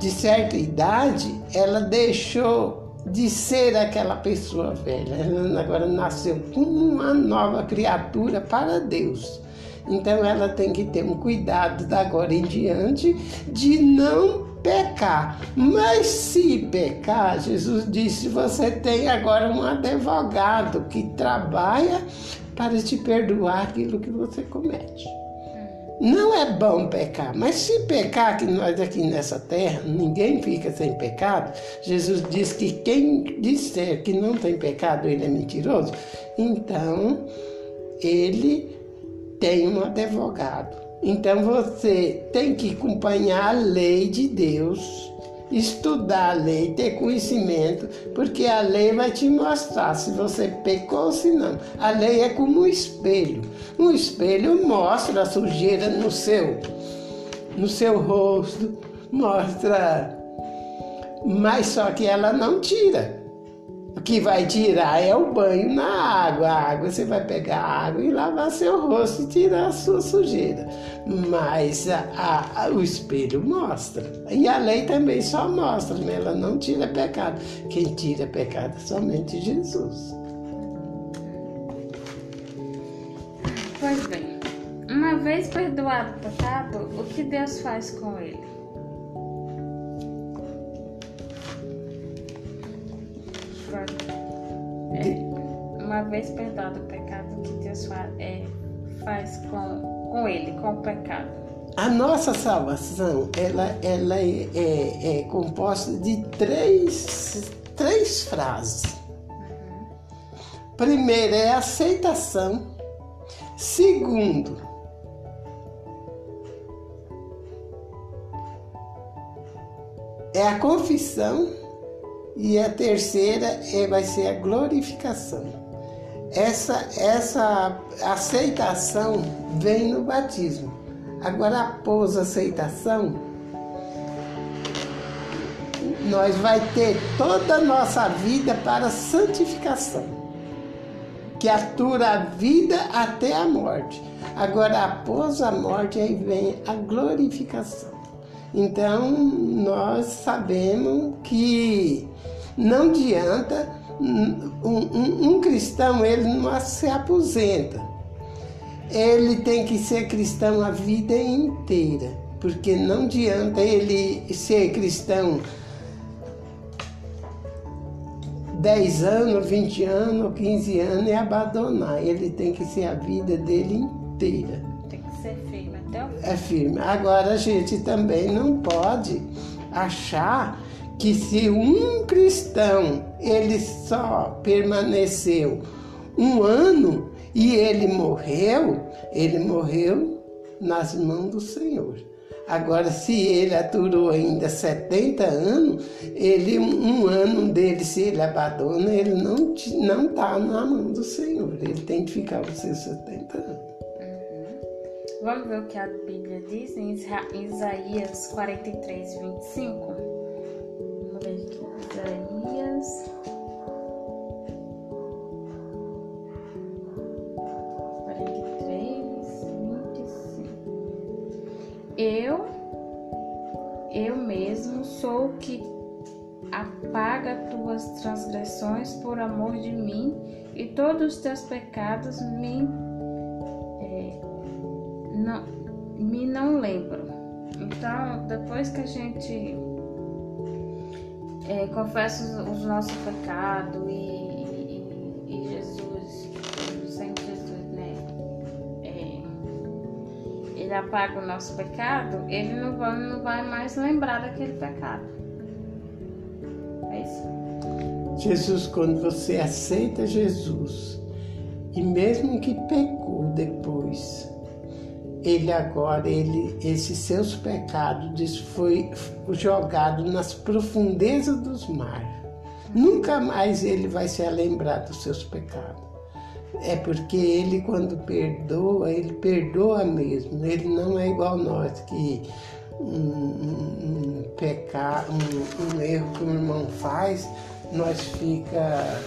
de certa idade, ela deixou de ser aquela pessoa velha. Ela agora nasceu como uma nova criatura para Deus. Então ela tem que ter um cuidado da agora em diante de não pecar. Mas se pecar, Jesus disse: você tem agora um advogado que trabalha para te perdoar aquilo que você comete. Não é bom pecar, mas se pecar, que nós aqui nessa terra, ninguém fica sem pecado, Jesus diz que quem disser que não tem pecado, ele é mentiroso, então ele tem um advogado. Então você tem que acompanhar a lei de Deus estudar a lei, ter conhecimento, porque a lei vai te mostrar se você pecou ou se não. A lei é como um espelho. Um espelho mostra a sujeira no seu, no seu rosto, mostra, mas só que ela não tira. O que vai tirar é o banho na água. A água você vai pegar a água e lavar seu rosto e tirar a sua sujeira. Mas a, a, o espelho mostra. E a lei também só mostra, mas ela não tira pecado. Quem tira pecado é somente Jesus. Pois bem, uma vez perdoado o pecado, o que Deus faz com ele? É, uma vez perdoado o pecado, que Deus faz, é, faz com, com ele, com o pecado? A nossa salvação, ela, ela é, é, é composta de três, três frases. Uhum. Primeiro é aceitação. Segundo, é a confissão. E a terceira é, vai ser a glorificação. Essa, essa aceitação vem no batismo. Agora, após a aceitação, nós vai ter toda a nossa vida para santificação, que atura a vida até a morte. Agora, após a morte, aí vem a glorificação. Então, nós sabemos que não adianta um, um, um cristão, ele não se aposenta. Ele tem que ser cristão a vida inteira, porque não adianta ele ser cristão 10 anos, 20 anos, 15 anos e abandonar. Ele tem que ser a vida dele inteira. É firme. Agora a gente também não pode achar que se um cristão ele só permaneceu um ano e ele morreu, ele morreu nas mãos do Senhor. Agora, se ele aturou ainda 70 anos, ele um ano dele, se ele abandona, ele não não está na mão do Senhor. Ele tem que ficar os seus 70 anos. Vamos ver o que a Bíblia diz em Isaías 43, 25. Isaías. Eu, eu mesmo sou o que apaga tuas transgressões por amor de mim e todos os teus pecados me não me não lembro. Então, depois que a gente é, confessa os, os nossos pecados e, e, e, Jesus, sem Jesus, né? É, ele apaga o nosso pecado, ele não vai, não vai mais lembrar daquele pecado. É isso. Jesus, quando você aceita Jesus, e mesmo que pecou depois, ele agora, ele, esses seus pecados foi jogado nas profundezas dos mares. Nunca mais ele vai se lembrar dos seus pecados. É porque ele, quando perdoa, ele perdoa mesmo. Ele não é igual nós, que um, um, um pecado, um, um erro que o irmão faz, nós fica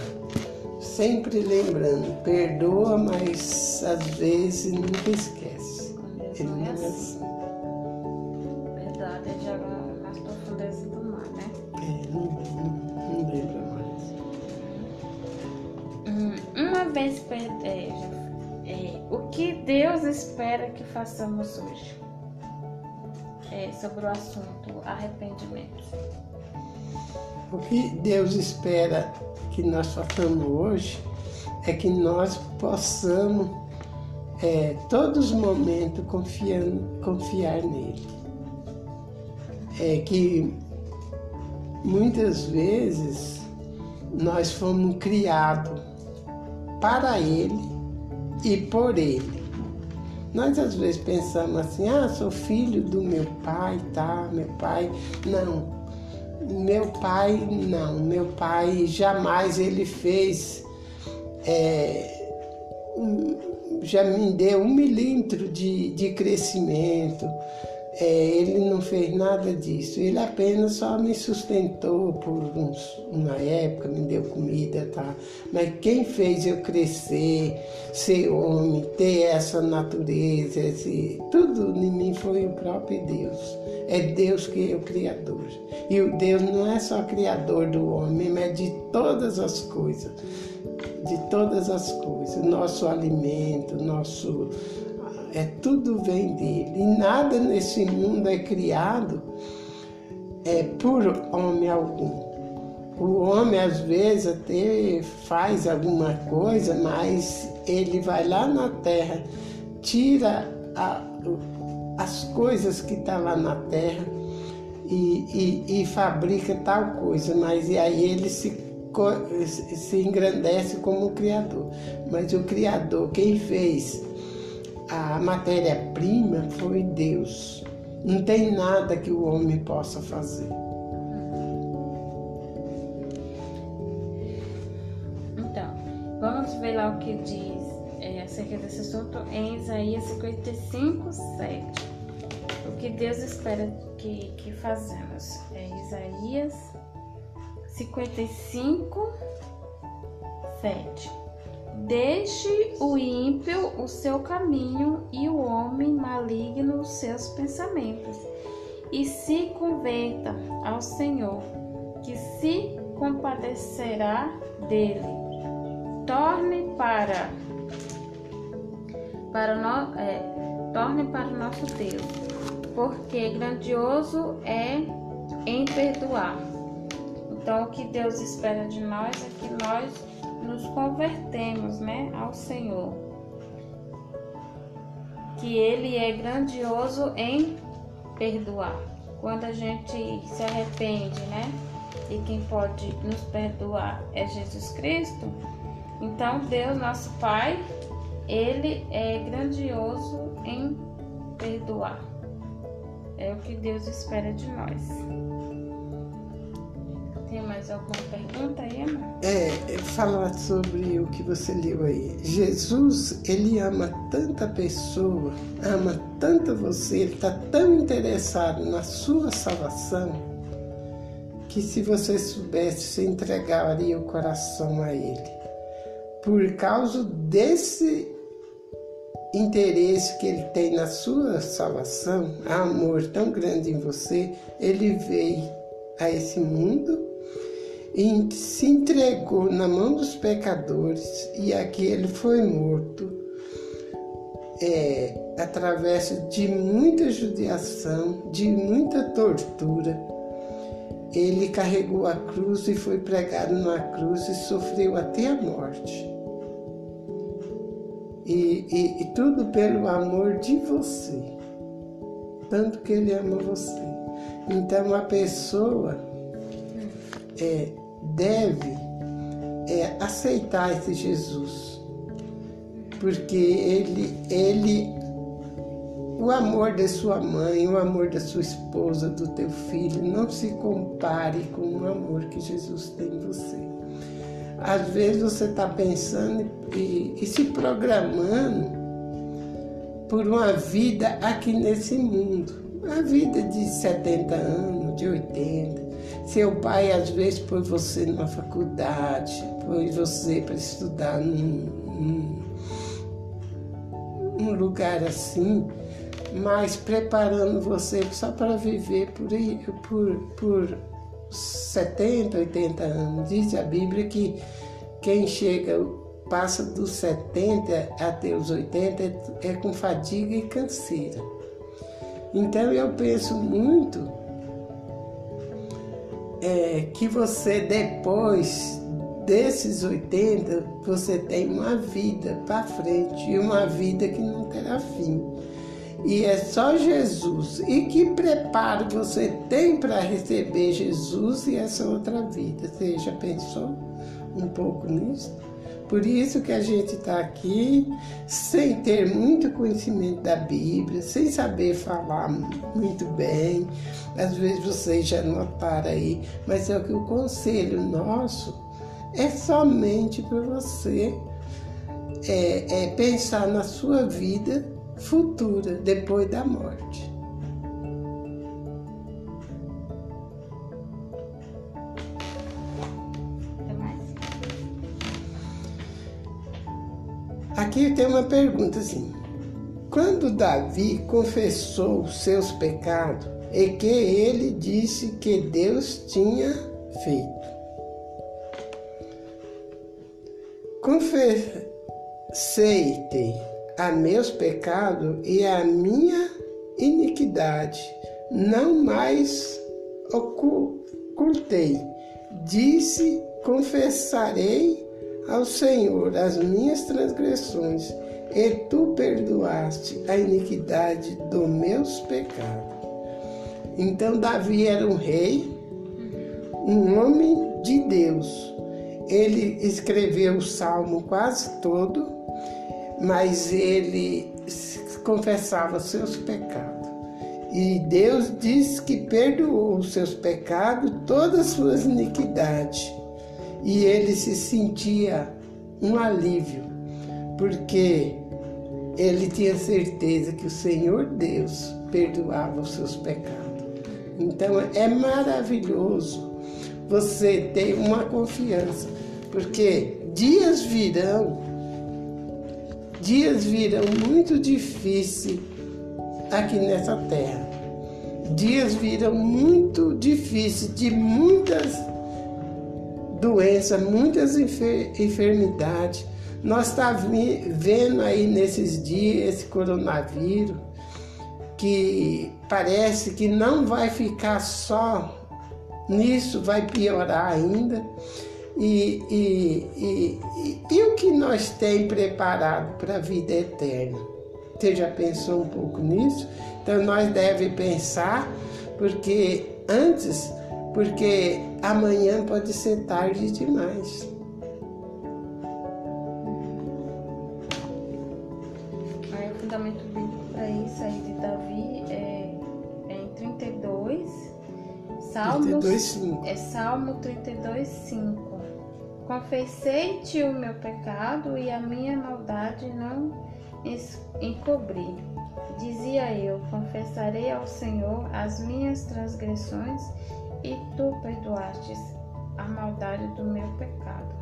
sempre lembrando. Perdoa, mas às vezes nunca esquece. Não é assim. Verdade, ele joga nas profundezas do mar, né? É, não, não, não lembra mais. Hum, uma vez é, é, o que Deus espera que façamos hoje? É, sobre o assunto arrependimento. O que Deus espera que nós façamos hoje é que nós possamos é, todos os momentos confiando, confiar nele. É que muitas vezes nós fomos criados para ele e por ele. Nós às vezes pensamos assim, ah, sou filho do meu pai, tá? Meu pai. Não. meu pai não, meu pai jamais ele fez, é, já me deu um milímetro de, de crescimento, é, ele não fez nada disso, ele apenas só me sustentou por uns, uma época, me deu comida, tá? Mas quem fez eu crescer, ser homem, ter essa natureza, esse, tudo em mim foi o próprio Deus. É Deus que é o Criador. E o Deus não é só Criador do homem, mas de todas as coisas. De todas as coisas. Nosso alimento, nosso é tudo vem dele. E nada nesse mundo é criado é, por homem algum. O homem às vezes até faz alguma coisa, mas ele vai lá na terra, tira a, as coisas que estão tá lá na terra e, e, e, fabrica tal coisa, mas e aí ele se, se engrandece como Criador. Mas o Criador, quem fez a matéria-prima foi Deus. Não tem nada que o homem possa fazer. Então, vamos ver lá o que diz é, acerca desse assunto em Isaías 55, 7. O que Deus espera que, que fazemos. É Isaías 55, 7. Deixe o ímpio o seu caminho e o homem maligno os seus pensamentos, e se converta ao Senhor, que se compadecerá dele. Torne para para no, é, torne para o nosso Deus, porque grandioso é em perdoar. Então, o que Deus espera de nós é que nós nos convertemos, né, ao Senhor. Que ele é grandioso em perdoar. Quando a gente se arrepende, né? E quem pode nos perdoar é Jesus Cristo. Então, Deus, nosso Pai, ele é grandioso em perdoar. É o que Deus espera de nós. Tem mais alguma pergunta aí? É, falar sobre o que você leu aí. Jesus, ele ama tanta pessoa, ama tanto você, ele está tão interessado na sua salvação, que se você soubesse, você entregaria o coração a ele. Por causa desse interesse que ele tem na sua salvação, amor tão grande em você, ele veio a esse mundo se entregou na mão dos pecadores e aqui ele foi morto é, através de muita judiação, de muita tortura. Ele carregou a cruz e foi pregado na cruz e sofreu até a morte. E, e, e tudo pelo amor de você, tanto que ele ama você. Então a pessoa é, deve é, aceitar esse Jesus, porque ele, ele, o amor da sua mãe, o amor da sua esposa, do teu filho, não se compare com o amor que Jesus tem em você. Às vezes você está pensando e, e se programando por uma vida aqui nesse mundo, uma vida de 70 anos, de 80, seu pai às vezes pôs você numa faculdade, pôs você para estudar num, num, num lugar assim, mas preparando você só para viver por, por, por 70, 80 anos. Diz a Bíblia que quem chega, passa dos 70 até os 80 é, é com fadiga e canseira. Então eu penso muito é, que você depois desses 80 você tem uma vida para frente e uma vida que não terá fim. E é só Jesus. E que preparo você tem para receber Jesus e essa outra vida? Você já pensou um pouco nisso? Por isso que a gente está aqui sem ter muito conhecimento da Bíblia, sem saber falar muito bem. Às vezes vocês já notaram aí, mas é que o conselho nosso é somente para você é, é pensar na sua vida futura depois da morte. Aqui tem uma pergunta assim. Quando Davi confessou os seus pecados e que ele disse que Deus tinha feito. Confessei-te a meus pecados e a minha iniquidade, não mais ocultei. Disse: confessarei ao Senhor as minhas transgressões, e tu perdoaste a iniquidade dos meus pecados. Então Davi era um rei, um homem de Deus. Ele escreveu o salmo quase todo, mas ele confessava seus pecados. E Deus diz que perdoou os seus pecados, todas as suas iniquidades e ele se sentia um alívio, porque ele tinha certeza que o Senhor Deus perdoava os seus pecados. Então é maravilhoso você ter uma confiança, porque dias virão, dias virão muito difíceis aqui nessa terra. Dias virão muito difíceis de muitas doença, muitas enfer enfermidades. Nós estamos tá vendo aí nesses dias esse coronavírus que parece que não vai ficar só nisso, vai piorar ainda. E, e, e, e, o que nós temos preparado para a vida eterna? Você já pensou um pouco nisso? Então nós devemos pensar, porque antes porque amanhã pode ser tarde demais. Aí o fundamento bíblico para isso aí de Davi é, é em 32, Salmos, 32, 5. é Salmo 32, 5. Confessei-te o meu pecado e a minha maldade não encobri. Dizia eu: Confessarei ao Senhor as minhas transgressões e tu perdoastes a maldade do meu pecado.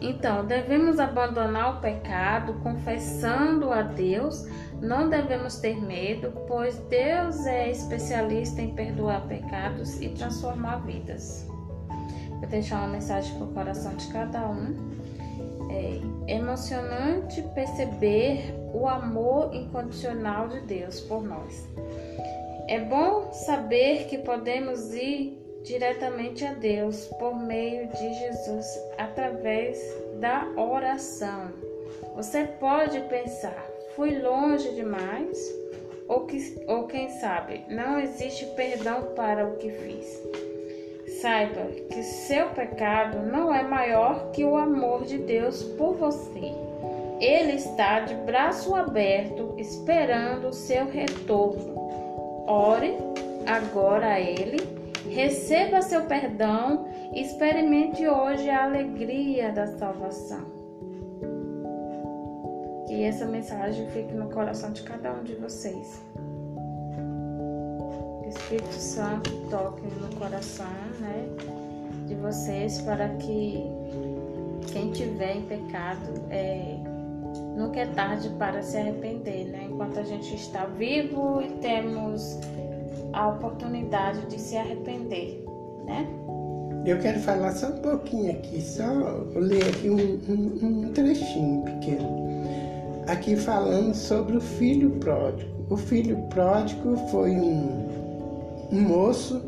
Então, devemos abandonar o pecado, confessando a Deus. Não devemos ter medo, pois Deus é especialista em perdoar pecados e transformar vidas. Vou deixar uma mensagem para o coração de cada um. É emocionante perceber o amor incondicional de Deus por nós. É bom saber que podemos ir diretamente a Deus por meio de Jesus através da oração. Você pode pensar, fui longe demais? Ou, que, ou quem sabe, não existe perdão para o que fiz. Saiba que seu pecado não é maior que o amor de Deus por você. Ele está de braço aberto esperando o seu retorno Ore agora a Ele, receba seu perdão experimente hoje a alegria da salvação. Que essa mensagem fique no coração de cada um de vocês. Que o Espírito Santo toque no coração né, de vocês para que quem tiver em pecado é, nunca é tarde para se arrepender, né? Enquanto a gente está vivo e temos a oportunidade de se arrepender, né? Eu quero falar só um pouquinho aqui, só ler aqui um, um, um trechinho pequeno. Aqui falando sobre o filho pródigo. O filho pródigo foi um, um moço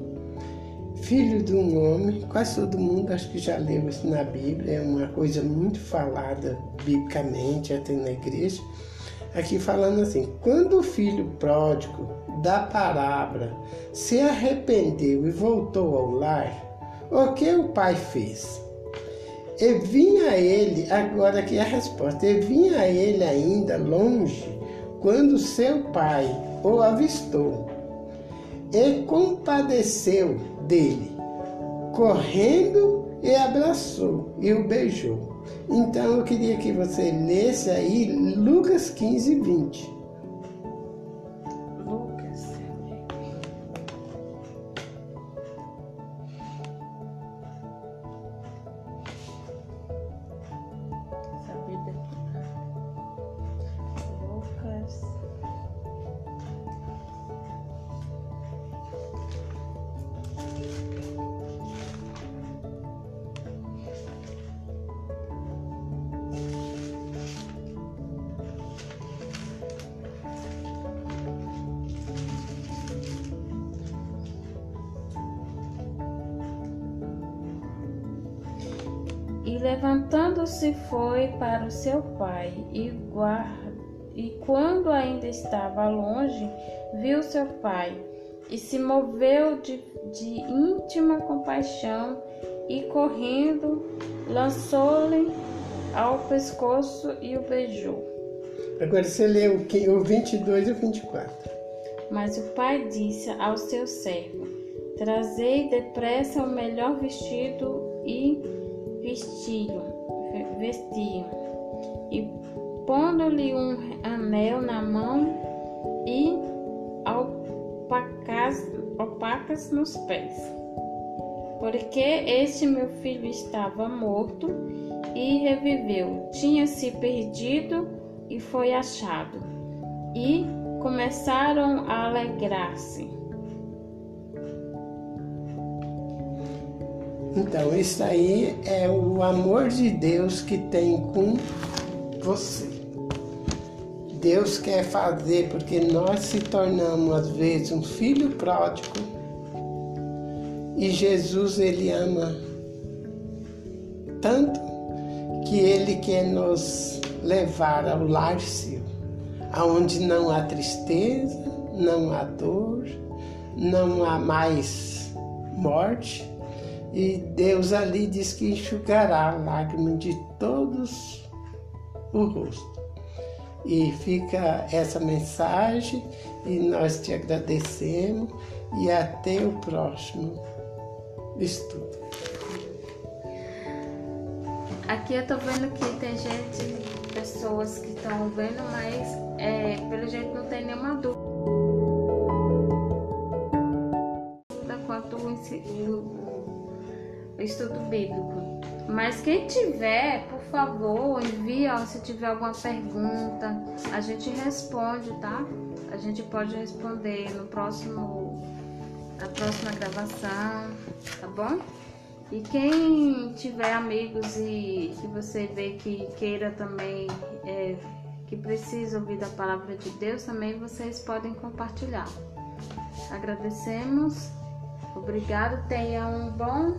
filho de um homem, quase todo mundo acho que já leu isso na Bíblia, é uma coisa muito falada biblicamente até na igreja. Aqui falando assim: quando o filho pródigo da parábola se arrependeu e voltou ao lar, o que o pai fez? E vinha ele, agora aqui é a resposta, e vinha ele ainda longe, quando seu pai o avistou, e compadeceu dele, correndo e abraçou e o beijou. Então eu queria que você lesse aí Lucas 15, 20. Para o seu pai, e, guarda, e quando ainda estava longe, viu seu pai, e se moveu de, de íntima compaixão, e correndo, lançou-lhe ao pescoço e o beijou. Agora você lê o 22 e o 24. Mas o pai disse ao seu servo: Trazei depressa o melhor vestido e vestiam, vestiam e pondo-lhe um anel na mão e alpacas, alpacas nos pés. Porque este meu filho estava morto e reviveu, tinha se perdido e foi achado. E começaram a alegrar-se. Então, isso aí é o amor de Deus que tem com você. Deus quer fazer porque nós se tornamos às vezes um filho pródigo e Jesus ele ama tanto que ele quer nos levar ao seu, aonde não há tristeza, não há dor, não há mais morte, e Deus ali diz que enxugará a lágrima de todos o rosto. E fica essa mensagem e nós te agradecemos e até o próximo estudo. Aqui eu tô vendo que tem gente, pessoas que estão vendo, mas é, pelo jeito não tem nenhuma dúvida quanto o estudo bíblico. Mas quem tiver, por favor, envia se tiver alguma pergunta, a gente responde, tá? A gente pode responder no próximo na próxima gravação, tá bom? E quem tiver amigos e que você vê que queira também, é, que precisa ouvir da palavra de Deus, também vocês podem compartilhar. Agradecemos, obrigado, tenha um bom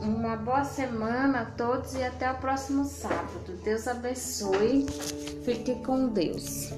uma boa semana a todos e até o próximo sábado. Deus abençoe. Fique com Deus.